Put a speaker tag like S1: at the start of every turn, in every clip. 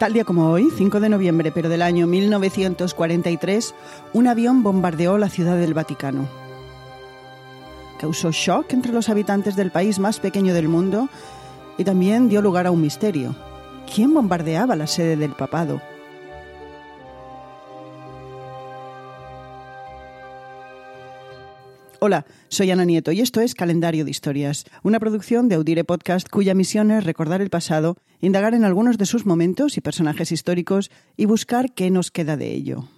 S1: Tal día como hoy, 5 de noviembre, pero del año 1943, un avión bombardeó la ciudad del Vaticano. Causó shock entre los habitantes del país más pequeño del mundo y también dio lugar a un misterio. ¿Quién bombardeaba la sede del papado? Hola, soy Ana Nieto y esto es Calendario de Historias, una producción de Audire Podcast cuya misión es recordar el pasado, indagar en algunos de sus momentos y personajes históricos y buscar qué nos queda de ello.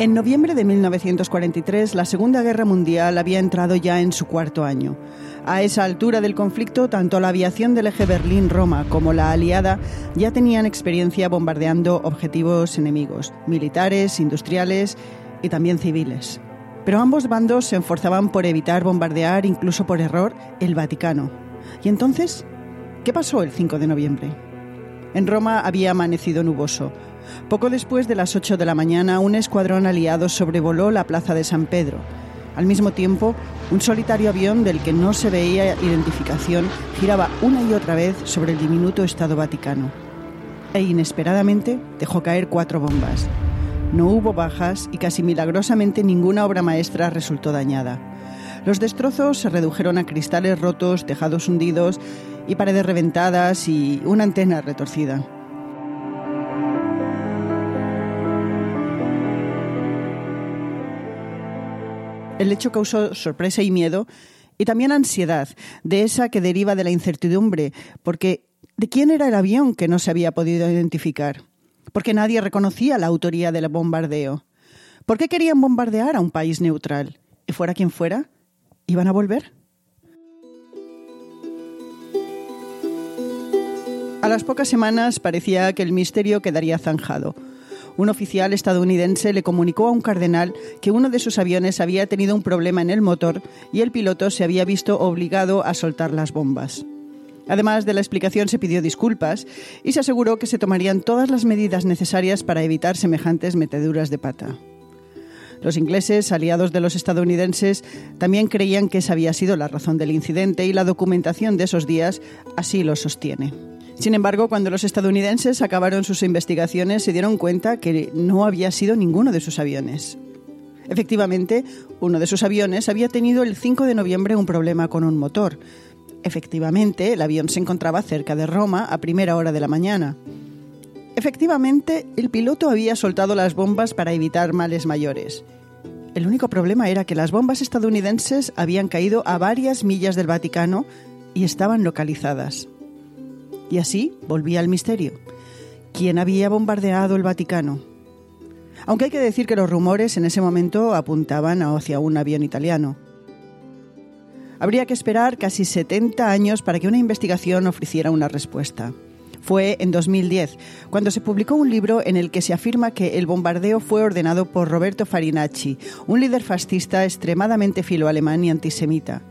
S1: En noviembre de 1943, la Segunda Guerra Mundial había entrado ya en su cuarto año. A esa altura del conflicto, tanto la aviación del eje Berlín-Roma como la aliada ya tenían experiencia bombardeando objetivos enemigos, militares, industriales y también civiles. Pero ambos bandos se esforzaban por evitar bombardear, incluso por error, el Vaticano. ¿Y entonces? ¿Qué pasó el 5 de noviembre? En Roma había amanecido nuboso. Poco después de las 8 de la mañana, un escuadrón aliado sobrevoló la plaza de San Pedro. Al mismo tiempo, un solitario avión del que no se veía identificación giraba una y otra vez sobre el diminuto Estado Vaticano. E inesperadamente dejó caer cuatro bombas. No hubo bajas y casi milagrosamente ninguna obra maestra resultó dañada. Los destrozos se redujeron a cristales rotos, tejados hundidos y paredes reventadas y una antena retorcida. El hecho causó sorpresa y miedo y también ansiedad, de esa que deriva de la incertidumbre, porque ¿de quién era el avión que no se había podido identificar? Porque nadie reconocía la autoría del bombardeo. ¿Por qué querían bombardear a un país neutral? Y fuera quien fuera, ¿iban a volver? A las pocas semanas parecía que el misterio quedaría zanjado. Un oficial estadounidense le comunicó a un cardenal que uno de sus aviones había tenido un problema en el motor y el piloto se había visto obligado a soltar las bombas. Además de la explicación se pidió disculpas y se aseguró que se tomarían todas las medidas necesarias para evitar semejantes meteduras de pata. Los ingleses, aliados de los estadounidenses, también creían que esa había sido la razón del incidente y la documentación de esos días así lo sostiene. Sin embargo, cuando los estadounidenses acabaron sus investigaciones, se dieron cuenta que no había sido ninguno de sus aviones. Efectivamente, uno de sus aviones había tenido el 5 de noviembre un problema con un motor. Efectivamente, el avión se encontraba cerca de Roma a primera hora de la mañana. Efectivamente, el piloto había soltado las bombas para evitar males mayores. El único problema era que las bombas estadounidenses habían caído a varias millas del Vaticano y estaban localizadas. Y así volvía al misterio. ¿Quién había bombardeado el Vaticano? Aunque hay que decir que los rumores en ese momento apuntaban hacia un avión italiano. Habría que esperar casi 70 años para que una investigación ofreciera una respuesta. Fue en 2010, cuando se publicó un libro en el que se afirma que el bombardeo fue ordenado por Roberto Farinacci, un líder fascista extremadamente filoalemán y antisemita.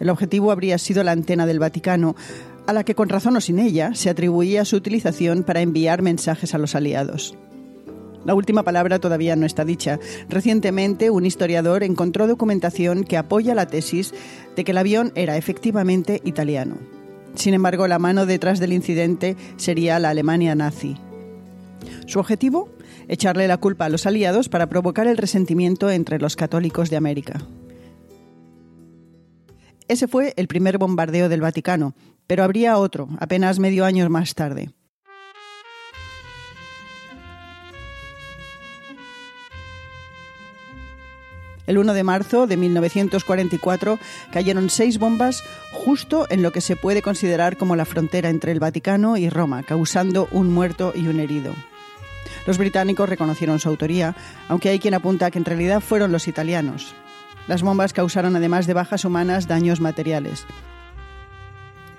S1: El objetivo habría sido la antena del Vaticano, a la que con razón o sin ella se atribuía su utilización para enviar mensajes a los aliados. La última palabra todavía no está dicha. Recientemente, un historiador encontró documentación que apoya la tesis de que el avión era efectivamente italiano. Sin embargo, la mano detrás del incidente sería la Alemania nazi. Su objetivo, echarle la culpa a los aliados para provocar el resentimiento entre los católicos de América. Ese fue el primer bombardeo del Vaticano, pero habría otro, apenas medio año más tarde. El 1 de marzo de 1944 cayeron seis bombas justo en lo que se puede considerar como la frontera entre el Vaticano y Roma, causando un muerto y un herido. Los británicos reconocieron su autoría, aunque hay quien apunta que en realidad fueron los italianos. Las bombas causaron, además de bajas humanas, daños materiales.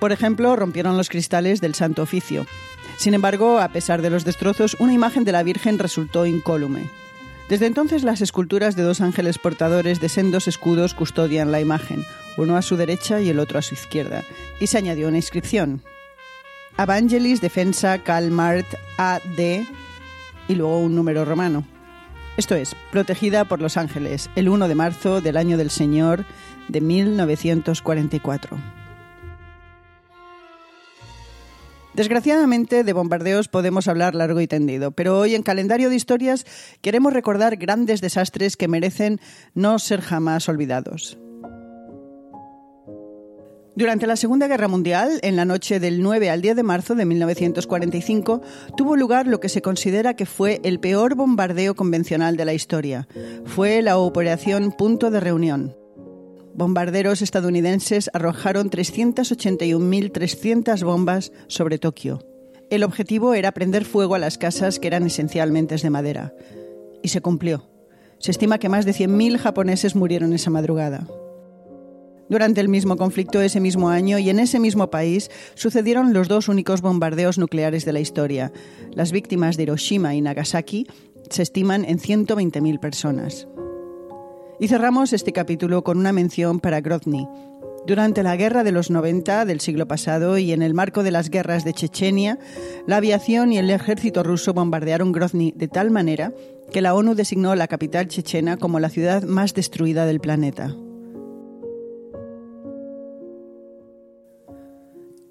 S1: Por ejemplo, rompieron los cristales del Santo Oficio. Sin embargo, a pesar de los destrozos, una imagen de la Virgen resultó incólume. Desde entonces las esculturas de dos ángeles portadores de sendos escudos custodian la imagen, uno a su derecha y el otro a su izquierda, y se añadió una inscripción. Evangelis Defensa Calmart AD y luego un número romano. Esto es, protegida por los ángeles, el 1 de marzo del año del Señor de 1944. Desgraciadamente, de bombardeos podemos hablar largo y tendido, pero hoy en Calendario de Historias queremos recordar grandes desastres que merecen no ser jamás olvidados. Durante la Segunda Guerra Mundial, en la noche del 9 al 10 de marzo de 1945, tuvo lugar lo que se considera que fue el peor bombardeo convencional de la historia. Fue la Operación Punto de Reunión. Bombarderos estadounidenses arrojaron 381.300 bombas sobre Tokio. El objetivo era prender fuego a las casas que eran esencialmente de madera. Y se cumplió. Se estima que más de 100.000 japoneses murieron esa madrugada. Durante el mismo conflicto ese mismo año y en ese mismo país sucedieron los dos únicos bombardeos nucleares de la historia. Las víctimas de Hiroshima y Nagasaki se estiman en 120.000 personas. Y cerramos este capítulo con una mención para Grozny. Durante la guerra de los 90 del siglo pasado y en el marco de las guerras de Chechenia, la aviación y el ejército ruso bombardearon Grozny de tal manera que la ONU designó la capital chechena como la ciudad más destruida del planeta.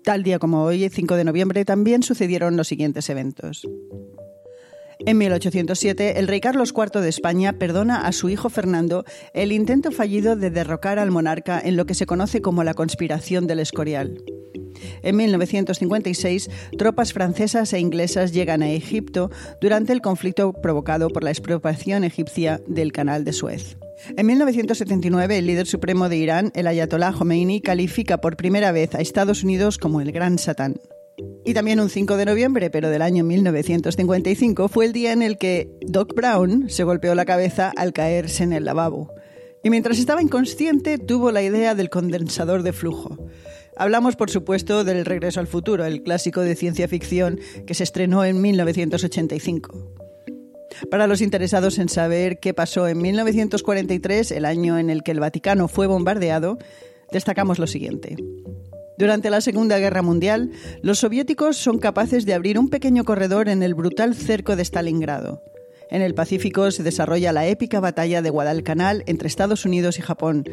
S1: Tal día como hoy, 5 de noviembre, también sucedieron los siguientes eventos. En 1807, el rey Carlos IV de España perdona a su hijo Fernando el intento fallido de derrocar al monarca en lo que se conoce como la conspiración del Escorial. En 1956, tropas francesas e inglesas llegan a Egipto durante el conflicto provocado por la expropiación egipcia del Canal de Suez. En 1979, el líder supremo de Irán, el Ayatollah Khomeini, califica por primera vez a Estados Unidos como el Gran Satán. Y también un 5 de noviembre, pero del año 1955, fue el día en el que Doc Brown se golpeó la cabeza al caerse en el lavabo. Y mientras estaba inconsciente, tuvo la idea del condensador de flujo. Hablamos, por supuesto, del Regreso al Futuro, el clásico de ciencia ficción que se estrenó en 1985. Para los interesados en saber qué pasó en 1943, el año en el que el Vaticano fue bombardeado, destacamos lo siguiente. Durante la Segunda Guerra Mundial, los soviéticos son capaces de abrir un pequeño corredor en el brutal cerco de Stalingrado. En el Pacífico se desarrolla la épica batalla de Guadalcanal entre Estados Unidos y Japón.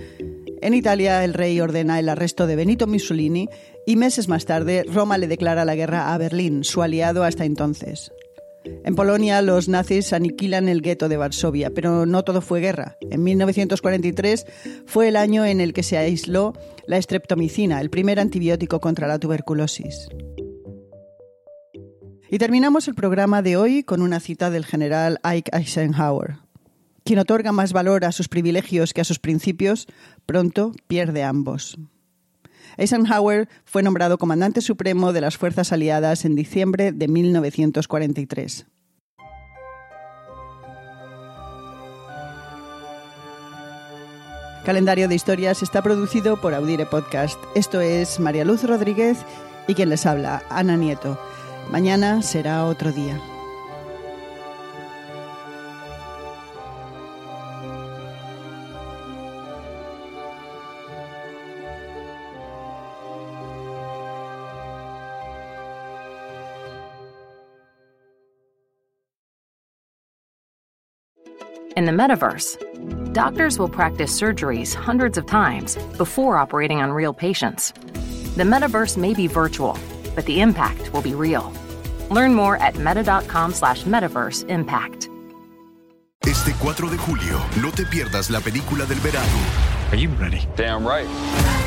S1: En Italia, el rey ordena el arresto de Benito Mussolini y meses más tarde, Roma le declara la guerra a Berlín, su aliado hasta entonces. En Polonia los nazis aniquilan el gueto de Varsovia, pero no todo fue guerra. En 1943 fue el año en el que se aisló la estreptomicina, el primer antibiótico contra la tuberculosis. Y terminamos el programa de hoy con una cita del general Ike Eisenhower. Quien otorga más valor a sus privilegios que a sus principios, pronto pierde ambos. Eisenhower fue nombrado comandante supremo de las fuerzas aliadas en diciembre de 1943. Calendario de Historias está producido por Audire Podcast. Esto es María Luz Rodríguez y quien les habla, Ana Nieto. Mañana será otro día.
S2: In the metaverse, doctors will practice surgeries hundreds of times before operating on real patients. The metaverse may be virtual, but the impact will be real. Learn more at meta.com slash metaverse impact.
S3: Este 4 de julio, no te pierdas la película del verano.
S4: Are you ready?
S5: Damn right.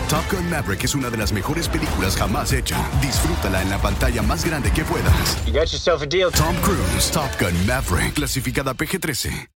S3: Top Gun Maverick es una de las mejores películas jamás hecha. Disfrútala en la pantalla más grande que puedas.
S5: You got yourself a deal.
S3: Tom Cruise, Top Gun Maverick, clasificada PG-13.